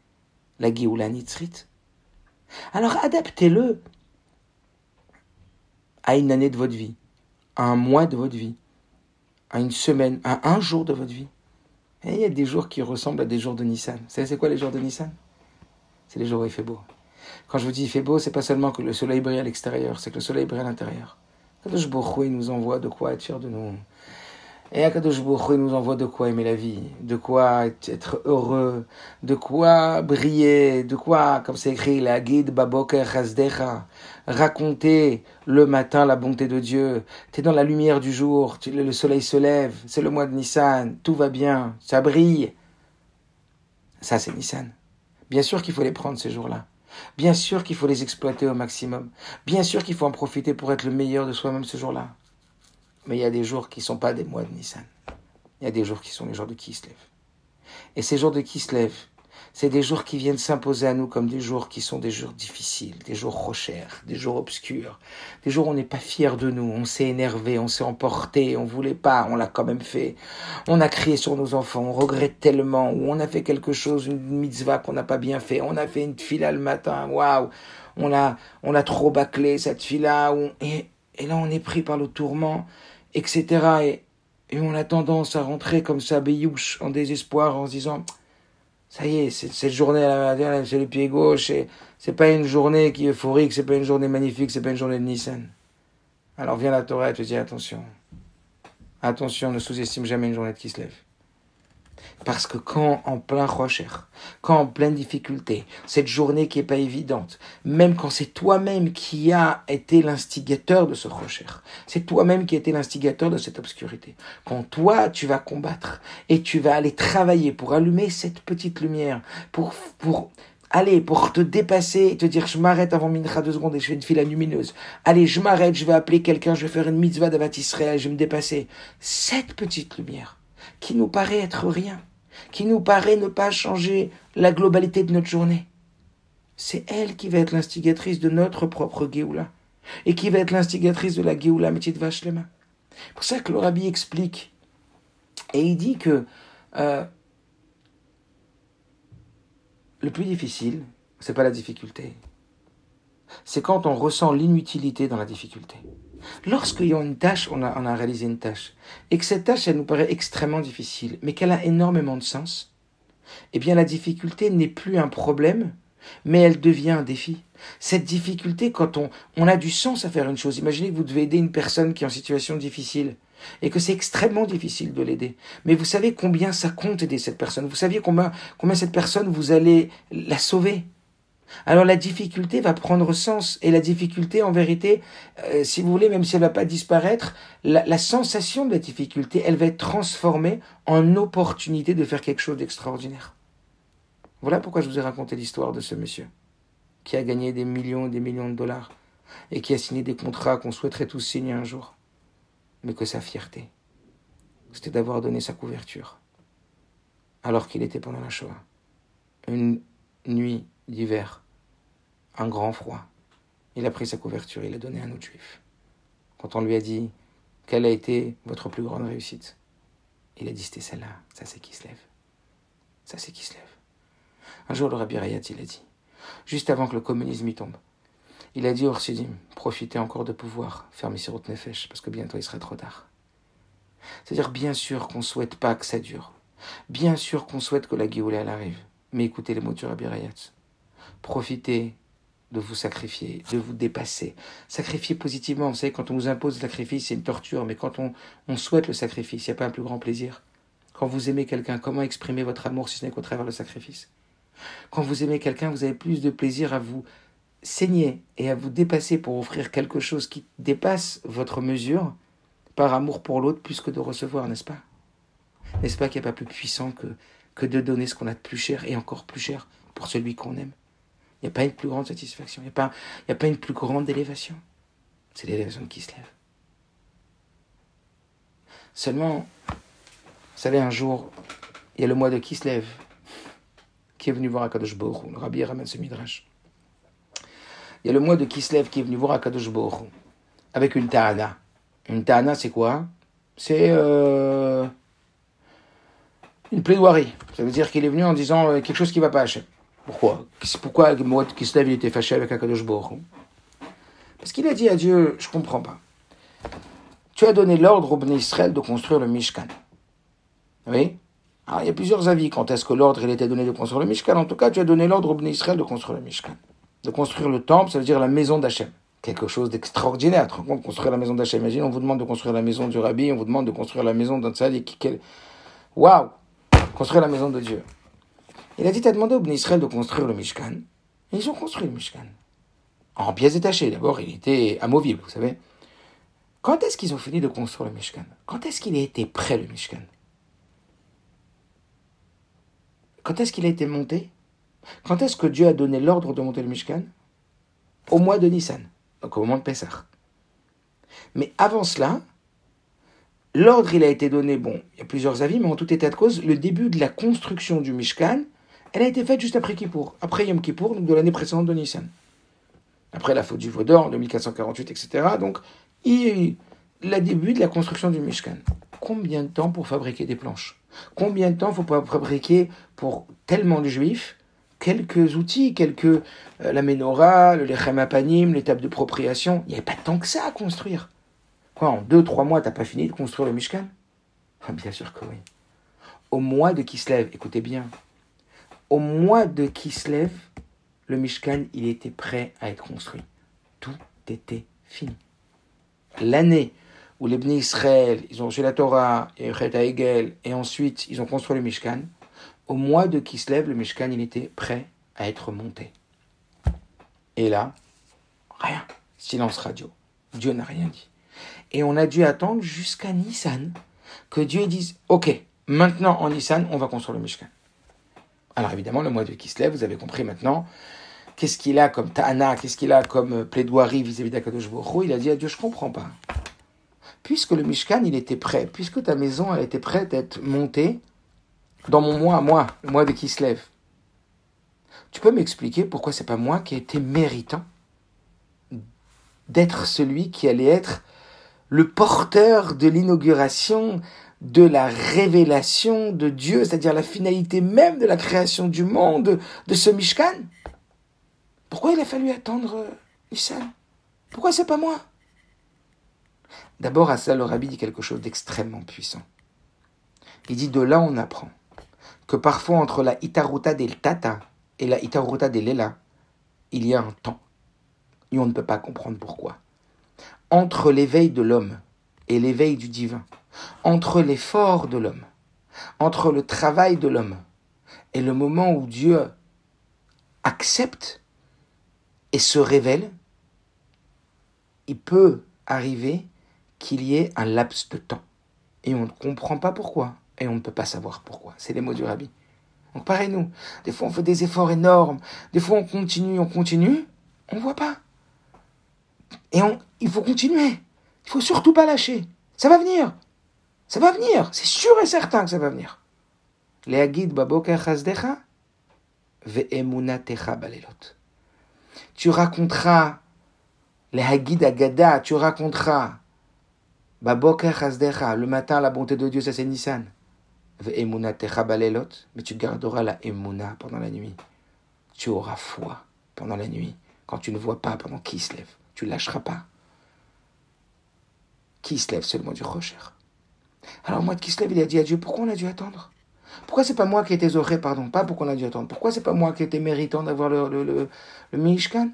la Géoula Nitzrit. Alors adaptez-le à une année de votre vie, à un mois de votre vie, à une semaine, à un jour de votre vie. Et il y a des jours qui ressemblent à des jours de Nissan. Vous savez c'est quoi les jours de Nissan? C'est les jours où il fait beau. Quand je vous dis il fait beau, c'est pas seulement que le soleil brille à l'extérieur, c'est que le soleil brille à l'intérieur. Je il nous envoie de quoi être fier de nous. Et Akadosh Baruch il nous envoie de quoi aimer la vie, de quoi être heureux, de quoi briller, de quoi, comme c'est écrit, la guide Baboker Chazdecha, raconter le matin la bonté de Dieu. Tu es dans la lumière du jour, le soleil se lève, c'est le mois de Nissan, tout va bien, ça brille. Ça, c'est Nissan. Bien sûr qu'il faut les prendre ces jours-là. Bien sûr qu'il faut les exploiter au maximum. Bien sûr qu'il faut en profiter pour être le meilleur de soi-même ce jour-là. Mais il y a des jours qui ne sont pas des mois de Nissan. Il y a des jours qui sont les jours de Kislev. Et ces jours de Kislev, c'est des jours qui viennent s'imposer à nous comme des jours qui sont des jours difficiles, des jours rochers, des jours obscurs, des jours où on n'est pas fier de nous, on s'est énervé, on s'est emporté, on voulait pas, on l'a quand même fait. On a crié sur nos enfants, on regrette tellement, ou on a fait quelque chose, une mitzvah qu'on n'a pas bien fait, on a fait une fila le matin, waouh, on a, on a trop bâclé cette fila, et, et là on est pris par le tourment, etc. Et, on a tendance à rentrer comme ça, béyouche, en désespoir, en se disant, ça y est, cette journée à la c'est le pied gauche, et c'est pas une journée qui est euphorique, c'est pas une journée magnifique, c'est pas une journée de Nissan. Alors vient la Torah et te dit attention. Attention, ne sous-estime jamais une journée qui se lève. Parce que quand en plein rocher, quand en pleine difficulté, cette journée qui est pas évidente, même quand c'est toi-même qui a été l'instigateur de ce rocher, c'est toi-même qui a été l'instigateur de cette obscurité. Quand toi, tu vas combattre et tu vas aller travailler pour allumer cette petite lumière, pour, pour, Allez, pour te dépasser et te dire, je m'arrête avant Mincha deux secondes et je fais une fila lumineuse. Allez, je m'arrête, je vais appeler quelqu'un, je vais faire une mitzvah d'Avat Israël, je vais me dépasser. Cette petite lumière, qui nous paraît être rien, qui nous paraît ne pas changer la globalité de notre journée. C'est elle qui va être l'instigatrice de notre propre Géoula, et qui va être l'instigatrice de la Géoula Métit Vachlema. C'est pour ça que le rabbi explique, et il dit que euh, le plus difficile, c'est pas la difficulté, c'est quand on ressent l'inutilité dans la difficulté. Lorsqu'il y a une tâche, on a, on a réalisé une tâche, et que cette tâche, elle nous paraît extrêmement difficile, mais qu'elle a énormément de sens, eh bien la difficulté n'est plus un problème, mais elle devient un défi. Cette difficulté, quand on, on a du sens à faire une chose, imaginez que vous devez aider une personne qui est en situation difficile, et que c'est extrêmement difficile de l'aider. Mais vous savez combien ça compte aider cette personne? Vous saviez combien, combien cette personne, vous allez la sauver? Alors la difficulté va prendre sens et la difficulté en vérité, euh, si vous voulez, même si elle va pas disparaître, la, la, sensation de la difficulté, elle va être transformée en opportunité de faire quelque chose d'extraordinaire. Voilà pourquoi je vous ai raconté l'histoire de ce monsieur qui a gagné des millions et des millions de dollars et qui a signé des contrats qu'on souhaiterait tous signer un jour, mais que sa fierté, c'était d'avoir donné sa couverture alors qu'il était pendant la Shoah. Une nuit d'hiver un grand froid. Il a pris sa couverture, il l'a donné à un autre juif. Quand on lui a dit quelle a été votre plus grande réussite, il a dit c'était celle-là, ça c'est qui se lève. Ça c'est qui se lève. Un jour, le Rabbi Rayat, il a dit, juste avant que le communisme y tombe, il a dit au profitez encore de pouvoir faire Misirot Nefesh, parce que bientôt il sera trop tard. C'est-à-dire, bien sûr qu'on ne souhaite pas que ça dure. Bien sûr qu'on souhaite que la Géoula arrive. Mais écoutez les mots du Rabbi Rayat. Profitez de vous sacrifier, de vous dépasser. Sacrifier positivement, vous savez, quand on nous impose le sacrifice, c'est une torture, mais quand on, on souhaite le sacrifice, il n'y a pas un plus grand plaisir. Quand vous aimez quelqu'un, comment exprimer votre amour si ce n'est qu'au travers le sacrifice? Quand vous aimez quelqu'un, vous avez plus de plaisir à vous saigner et à vous dépasser pour offrir quelque chose qui dépasse votre mesure par amour pour l'autre plus que de recevoir, n'est-ce pas? N'est-ce pas qu'il n'y a pas plus puissant que, que de donner ce qu'on a de plus cher et encore plus cher pour celui qu'on aime? Il n'y a pas une plus grande satisfaction, il n'y a, pas, une plus grande élévation. C'est l'élévation qui se. Seulement, vous savez, un jour, il y a le mois de Kislev qui est venu voir Akadosh Borou. Le rabbi ramène ce midrash. Il y a le mois de Kislev qui est venu voir Akadosh avec une ta'ana. Une ta'ana, c'est quoi? C'est euh, une plaidoirie. Ça veut dire qu'il est venu en disant euh, quelque chose qui ne va pas pourquoi? Pourquoi Moed Kislev il était fâché avec Akadosh Baruch Parce qu'il a dit à Dieu, je comprends pas. Tu as donné l'ordre au Bnei Israël de construire le Mishkan. Oui Alors il y a plusieurs avis quant à ce que l'ordre il était donné de construire le Mishkan? En tout cas, tu as donné l'ordre au Bnei Israël de construire le Mishkan. De construire le temple, ça veut dire la maison d'Hachem. quelque chose d'extraordinaire. Tu compte, construire la maison d'Hachem? Imagine, on vous demande de construire la maison du Rabbi, on vous demande de construire la maison d'un tzaddik. Quel... Waouh Construire la maison de Dieu. Il a dit, t'as demandé au Ben Israël de construire le Mishkan. Et ils ont construit le Mishkan. En pièces détachées. D'abord, il était amovible, vous savez. Quand est-ce qu'ils ont fini de construire le Mishkan? Quand est-ce qu'il a été prêt, le Mishkan? Quand est-ce qu'il a été monté? Quand est-ce que Dieu a donné l'ordre de monter le Mishkan? Au mois de Nissan donc au moment de Pessah. Mais avant cela, l'ordre il a été donné, bon, il y a plusieurs avis, mais en tout état de cause, le début de la construction du Mishkan, elle a été faite juste après Kippour, après Yom Kippour, donc de l'année précédente de Nissan. Après la faute du Vaudor, en 2448, etc. Donc, il y a eu le début de la construction du Mishkan. Combien de temps pour fabriquer des planches? Combien de temps faut fabriquer pour tellement de juifs? Quelques outils, quelques euh, la menorah, le lechem apanim, l'étape de propriation. Il n'y avait pas tant que ça à construire. Quoi, en deux, trois mois, t'as pas fini de construire le Mishkan ah, Bien sûr que oui. Au mois de Kislev, écoutez bien, au mois de Kislev, le Mishkan, il était prêt à être construit. Tout était fini. L'année où les Bnei Israël, ils ont reçu la Torah et Egel, et ensuite ils ont construit le Mishkan, au mois de Kislev, le Mishkan, il était prêt à être monté. Et là, rien. Silence radio. Dieu n'a rien dit. Et on a dû attendre jusqu'à Nissan que Dieu dise Ok, maintenant en Nissan, on va construire le Mishkan. Alors évidemment, le mois de Kislev, vous avez compris maintenant, qu'est-ce qu'il a comme ta'ana, qu'est-ce qu'il a comme plaidoirie vis-à-vis d'Akadosh Il a dit à Dieu Je comprends pas. Puisque le Mishkan, il était prêt, puisque ta maison, elle était prête à être montée, dans mon moi, moi, le moi de lève. Tu peux m'expliquer pourquoi c'est pas moi qui ai été méritant d'être celui qui allait être le porteur de l'inauguration de la révélation de Dieu, c'est-à-dire la finalité même de la création du monde, de ce Mishkan Pourquoi il a fallu attendre Nissan Pourquoi c'est pas moi? D'abord, à ça, le rabbi dit quelque chose d'extrêmement puissant. Il dit de là on apprend que parfois entre la Itaruta del Tata et la Itaruta del Lela, il y a un temps. Et on ne peut pas comprendre pourquoi. Entre l'éveil de l'homme et l'éveil du divin, entre l'effort de l'homme, entre le travail de l'homme et le moment où Dieu accepte et se révèle, il peut arriver qu'il y ait un laps de temps. Et on ne comprend pas pourquoi et on ne peut pas savoir pourquoi. C'est les mots du rabbi. Donc pareil nous, des fois on fait des efforts énormes, des fois on continue, on continue, on ne voit pas. Et on, il faut continuer. Il faut surtout pas lâcher. Ça va venir. Ça va venir. C'est sûr et certain que ça va venir. Tu raconteras les Hagid Agada, tu raconteras le matin la bonté de Dieu, ça c'est Nissan mais tu garderas la emuna pendant la nuit. Tu auras foi pendant la nuit. Quand tu ne vois pas pendant qui se lève, tu lâcheras pas. Qui se lève seulement du rocher. Alors moi, se lève, il a dit à Dieu, pourquoi on a dû attendre? Pourquoi c'est pas moi qui ai été zoré, pardon, pas pourquoi on a dû attendre? Pourquoi c'est pas moi qui ai été méritant d'avoir le, le, le, le Mishkan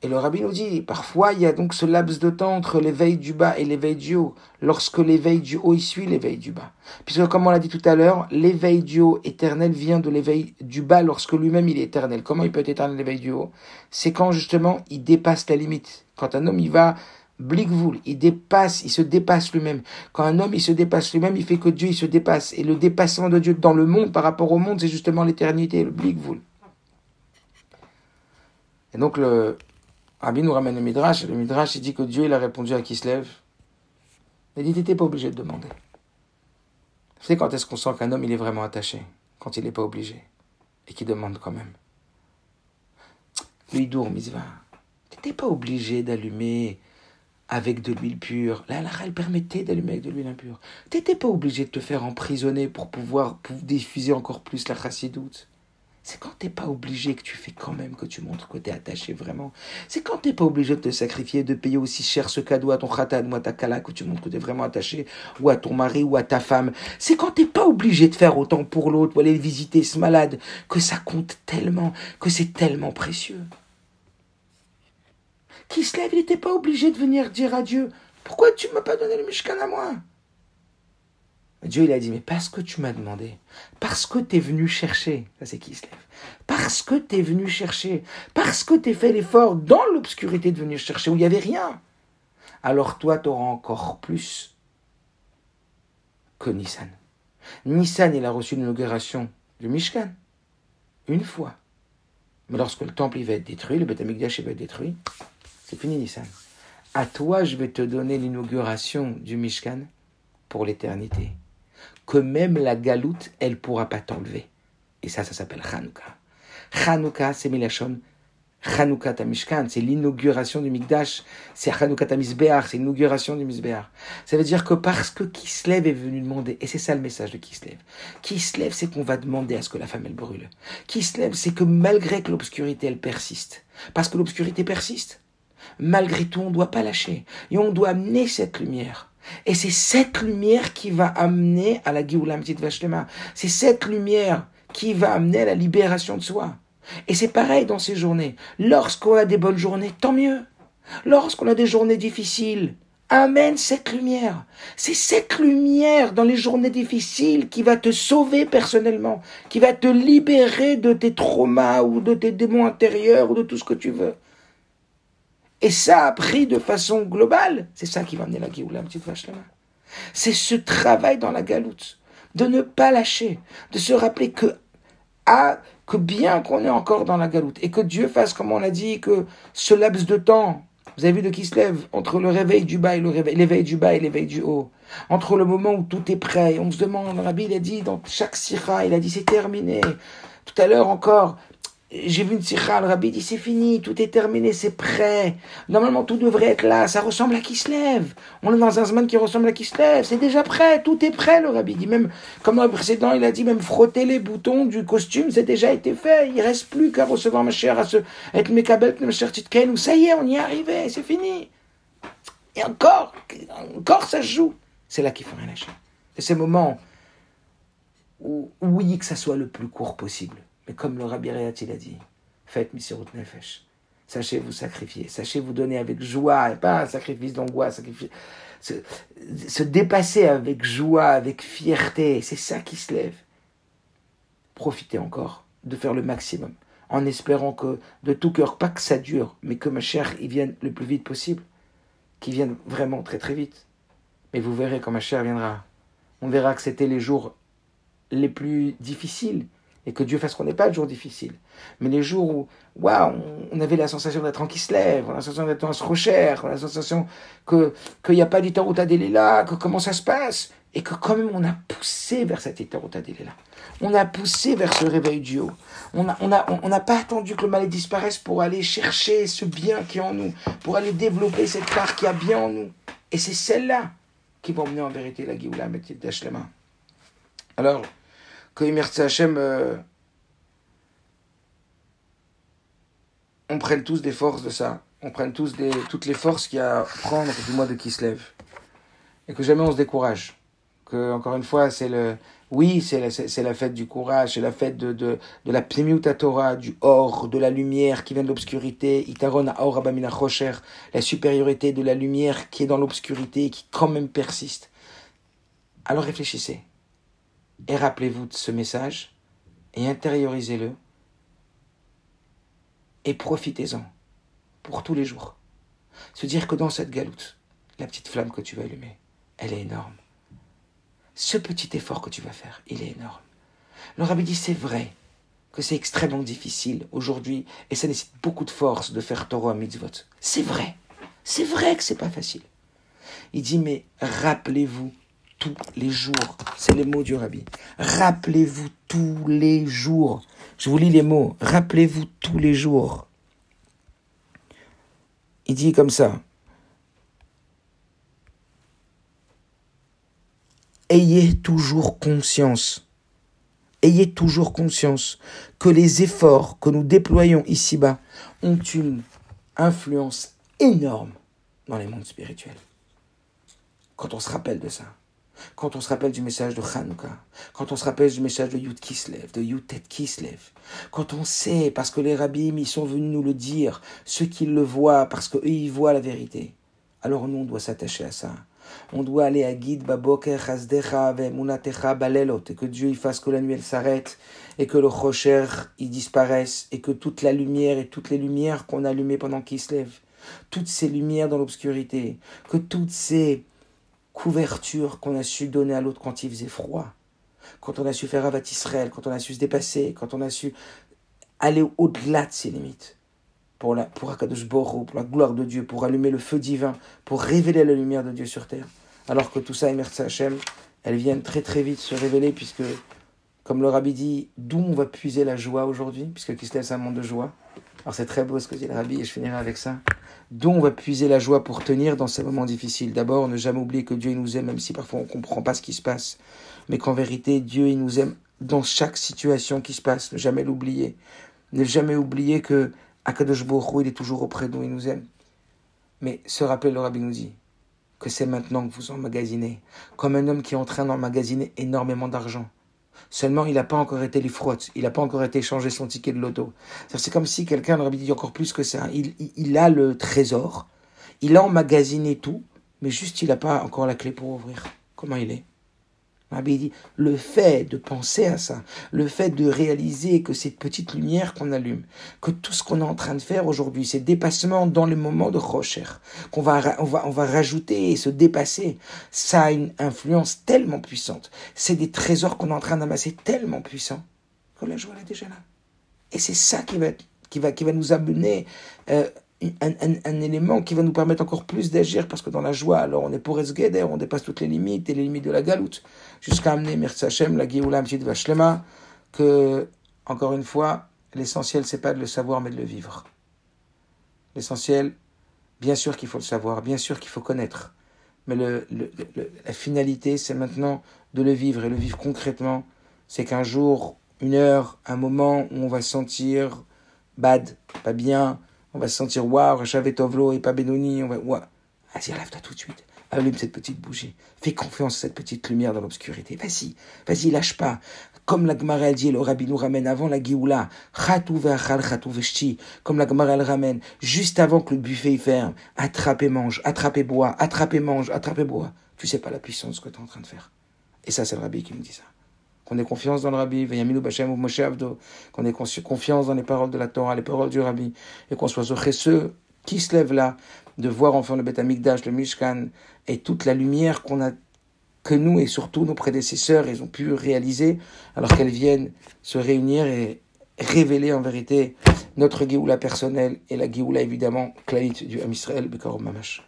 et le rabbi nous dit, parfois il y a donc ce laps de temps entre l'éveil du bas et l'éveil du haut, lorsque l'éveil du haut y suit l'éveil du bas. Puisque comme on l'a dit tout à l'heure, l'éveil du haut éternel vient de l'éveil du bas lorsque lui-même il est éternel. Comment il peut être éternel l'éveil du haut? C'est quand justement il dépasse la limite. Quand un homme il va Blickvul, il dépasse, il se dépasse lui-même. Quand un homme il se dépasse lui-même, il fait que Dieu il se dépasse. Et le dépassement de Dieu dans le monde par rapport au monde, c'est justement l'éternité, le Blickvul. Et donc le, Rabbi nous ramène le Midrash, le Midrash il dit que Dieu il a répondu à qui se lève. Il dit t'étais pas obligé de demander. Savez quand est-ce qu'on sent qu'un homme il est vraiment attaché? Quand il n'est pas obligé. Et qu'il demande quand même. Lui dour misva. T'étais pas obligé d'allumer avec de l'huile pure. La elle permettait d'allumer avec de l'huile impure. T'étais pas obligé de te faire emprisonner pour pouvoir diffuser encore plus la chassidoute. C'est quand t'es pas obligé que tu fais quand même que tu montres que tu es attaché vraiment. C'est quand t'es pas obligé de te sacrifier, de payer aussi cher ce cadeau à ton khatan ou à ta kala que tu montres que tu es vraiment attaché, ou à ton mari ou à ta femme. C'est quand t'es pas obligé de faire autant pour l'autre, ou aller visiter ce malade, que ça compte tellement, que c'est tellement précieux. Qui se il n'était pas obligé de venir dire à Dieu Pourquoi tu ne m'as pas donné le Mishkan à moi? Dieu, il a dit Mais parce que tu m'as demandé, parce que tu es venu chercher, ça c'est qui se parce que tu es venu chercher, parce que tu as fait l'effort dans l'obscurité de venir chercher où il n'y avait rien, alors toi, tu auras encore plus que Nissan. Nissan, il a reçu l'inauguration du Mishkan, une fois. Mais lorsque le temple il va être détruit, le Beth va être détruit, c'est fini Nissan. À toi, je vais te donner l'inauguration du Mishkan pour l'éternité. Que même la galoute, elle pourra pas t'enlever. Et ça, ça s'appelle Hanouka. Hanouka, c'est Milachon Chanukah Tamishkan, c'est l'inauguration du Mikdash, c'est Chanukah Tamizbeach, c'est l'inauguration du Mizbeach. Ça veut dire que parce que Kislev est venu demander, et c'est ça le message de Kislev, Kislev c'est qu'on va demander à ce que la femme elle brûle. Kislev c'est que malgré que l'obscurité elle persiste, parce que l'obscurité persiste, malgré tout on ne doit pas lâcher, et on doit amener cette lumière. Et c'est cette lumière qui va amener à la Géoula Vashlema. C'est cette lumière qui va amener à la libération de soi. Et c'est pareil dans ces journées. Lorsqu'on a des bonnes journées, tant mieux. Lorsqu'on a des journées difficiles, amène cette lumière. C'est cette lumière dans les journées difficiles qui va te sauver personnellement, qui va te libérer de tes traumas ou de tes démons intérieurs ou de tout ce que tu veux. Et ça, appris de façon globale, c'est ça qui va amener la Géoula, petite vache là C'est ce travail dans la galoute, de ne pas lâcher, de se rappeler que à que bien qu'on est encore dans la galoute. Et que Dieu fasse, comme on l'a dit, que ce laps de temps, vous avez vu de qui se lève? Entre le réveil du bas et le réveil, l'éveil du bas et l'éveil du haut, entre le moment où tout est prêt, on se demande, le Rabbi il a dit dans chaque sira, il a dit c'est terminé. Tout à l'heure encore, j'ai vu une sikha, le rabbi dit c'est fini, tout est terminé, c'est prêt. Normalement tout devrait être là, ça ressemble à qui se lève. On est dans un semaine qui ressemble à qui se lève, c'est déjà prêt, tout est prêt, le rabbi dit. Même, comme dans le précédent, il a dit même frotter les boutons du costume, c'est déjà été fait. Il reste plus qu'à recevoir ma chère, à se, être mekabel, ma chère ou ça y est, on y est arrivé, c'est fini. Et encore, encore ça joue. C'est là qu'il faut rien lâcher. C'est ces moments où, oui, que ça soit le plus court possible mais comme le Rabbi Réat, il a dit, faites Misirut Nefesh. Sachez vous sacrifier, sachez vous donner avec joie, et pas un sacrifice d'angoisse, sacrifice. Se, se, dépasser avec joie, avec fierté, c'est ça qui se lève. Profitez encore de faire le maximum, en espérant que de tout cœur, pas que ça dure, mais que ma chère, il vienne le plus vite possible, qu'il vienne vraiment très très vite. Mais vous verrez quand ma chère viendra. On verra que c'était les jours les plus difficiles, et que Dieu fasse qu'on n'ait pas de jours difficiles. Mais les jours où, waouh, on avait la sensation d'être en Kislev, on a la sensation d'être en Srocher, on a la sensation qu'il n'y a pas d'Itaruta là, que comment ça se passe, et que quand même on a poussé vers cette Itaruta là. On a poussé vers ce réveil du haut. On n'a on a, on n'a pas attendu que le mal disparaisse pour aller chercher ce bien qui est en nous, pour aller développer cette part qui a bien en nous. Et c'est celle-là qui va emmener en vérité la Géoula main. Alors, que merci Hachem, euh, on prenne tous des forces de ça. On prenne tous toutes les forces qu'il y a à prendre du mois de qui se lève. Et que jamais on se décourage. Que, encore une fois, c'est le, oui, c'est la, fête du courage, c'est la fête de la Pneumiuta Torah, du or, de la lumière qui vient de l'obscurité, Itaron Aor Abamina Rocher, la supériorité de la lumière qui est dans l'obscurité et qui quand même persiste. Alors réfléchissez. Et rappelez-vous de ce message et intériorisez-le et profitez-en pour tous les jours. Se dire que dans cette galoute, la petite flamme que tu vas allumer, elle est énorme. Ce petit effort que tu vas faire, il est énorme. Le dit c'est vrai que c'est extrêmement difficile aujourd'hui et ça nécessite beaucoup de force de faire Torah mitzvot. C'est vrai. C'est vrai que c'est pas facile. Il dit mais rappelez-vous tous les jours. C'est les mots du rabbi. Rappelez-vous tous les jours. Je vous lis les mots. Rappelez-vous tous les jours. Il dit comme ça. Ayez toujours conscience. Ayez toujours conscience que les efforts que nous déployons ici-bas ont une influence énorme dans les mondes spirituels. Quand on se rappelle de ça quand on se rappelle du message de Hanouka, quand on se rappelle du message de Yud Kislev, de Yud Tet Kislev, quand on sait, parce que les rabbis, ils sont venus nous le dire, ceux qui le voient, parce qu'eux, ils voient la vérité, alors nous, on doit s'attacher à ça. On doit aller à Guide Baboker Chazdecha Munatecha Balelot, et que Dieu il fasse que la nuit elle s'arrête, et que le Rocher il disparaisse, et que toute la lumière et toutes les lumières qu'on a allumées pendant Kislev, toutes ces lumières dans l'obscurité, que toutes ces couverture qu'on a su donner à l'autre quand il faisait froid, quand on a su faire Avat Israël, quand on a su se dépasser, quand on a su aller au-delà de ses limites, pour, la, pour pour la gloire de Dieu, pour allumer le feu divin, pour révéler la lumière de Dieu sur terre. Alors que tout ça, Emertsa Hashem, elles viennent très très vite se révéler, puisque, comme le rabbi dit, d'où on va puiser la joie aujourd'hui, puisque Kislev c'est un monde de joie. Alors c'est très beau ce que dit le rabbi, et je finirai avec ça dont on va puiser la joie pour tenir dans ces moments difficiles. D'abord, ne jamais oublier que Dieu nous aime, même si parfois on ne comprend pas ce qui se passe, mais qu'en vérité, Dieu il nous aime dans chaque situation qui se passe. Ne jamais l'oublier. Ne jamais oublier que Akadosh Baruch il est toujours auprès de nous, il nous aime. Mais se rappeler, le Rabbi nous dit que c'est maintenant que vous emmagasinez, comme un homme qui est en train d'emmagasiner énormément d'argent. Seulement, il n'a pas encore été les frottes, il n'a pas encore été changé son ticket de loto. C'est comme si quelqu'un aurait dit encore plus que ça. Il, il, a le trésor, il a emmagasiné tout, mais juste il n'a pas encore la clé pour ouvrir. Comment il est? Le fait de penser à ça, le fait de réaliser que cette petite lumière qu'on allume, que tout ce qu'on est en train de faire aujourd'hui, ces dépassements dans les moments de Rocher, qu'on va, on va, on va rajouter et se dépasser, ça a une influence tellement puissante. C'est des trésors qu'on est en train d'amasser tellement puissants que la joie est déjà là. Et c'est ça qui va, qui va, qui va nous amener euh, un, élément qui va nous permettre encore plus d'agir parce que dans la joie, alors on est pour Esgueder, on dépasse toutes les limites et les limites de la galoute jusqu'à amener Merci Hachem, la Géoula Petite Vashlema, que, encore une fois, l'essentiel c'est pas de le savoir mais de le vivre. L'essentiel, bien sûr qu'il faut le savoir, bien sûr qu'il faut connaître, mais le, la finalité c'est maintenant de le vivre et le vivre concrètement. C'est qu'un jour, une heure, un moment où on va se sentir bad, pas bien, on va se sentir waouh, j'avais Tovlo et pas Benoni, on va waouh. Vas-y, lève-toi tout de suite. Allume cette petite bougie. Fais confiance à cette petite lumière dans l'obscurité. Vas-y, vas-y, lâche pas. Comme la Gemara dit, le Rabbi nous ramène avant la Géoula. Comme la Gemara ramène, juste avant que le buffet ferme. Attrape et mange, attrape et bois, attrape et mange, attrape et bois. Tu sais pas la puissance que tu es en train de faire. Et ça, c'est le Rabbi qui nous dit ça qu'on ait confiance dans le Rabbi, qu'on ait confiance dans les paroles de la Torah, les paroles du Rabbi, et qu'on soit ceux qui se lèvent là, de voir enfin le Beth Amikdash, le Mishkan, et toute la lumière qu'on a, que nous et surtout nos prédécesseurs, ils ont pu réaliser, alors qu'elles viennent se réunir et révéler en vérité notre Géoula personnelle et la Géoula évidemment, Klaït du Ham Israël, Mamash.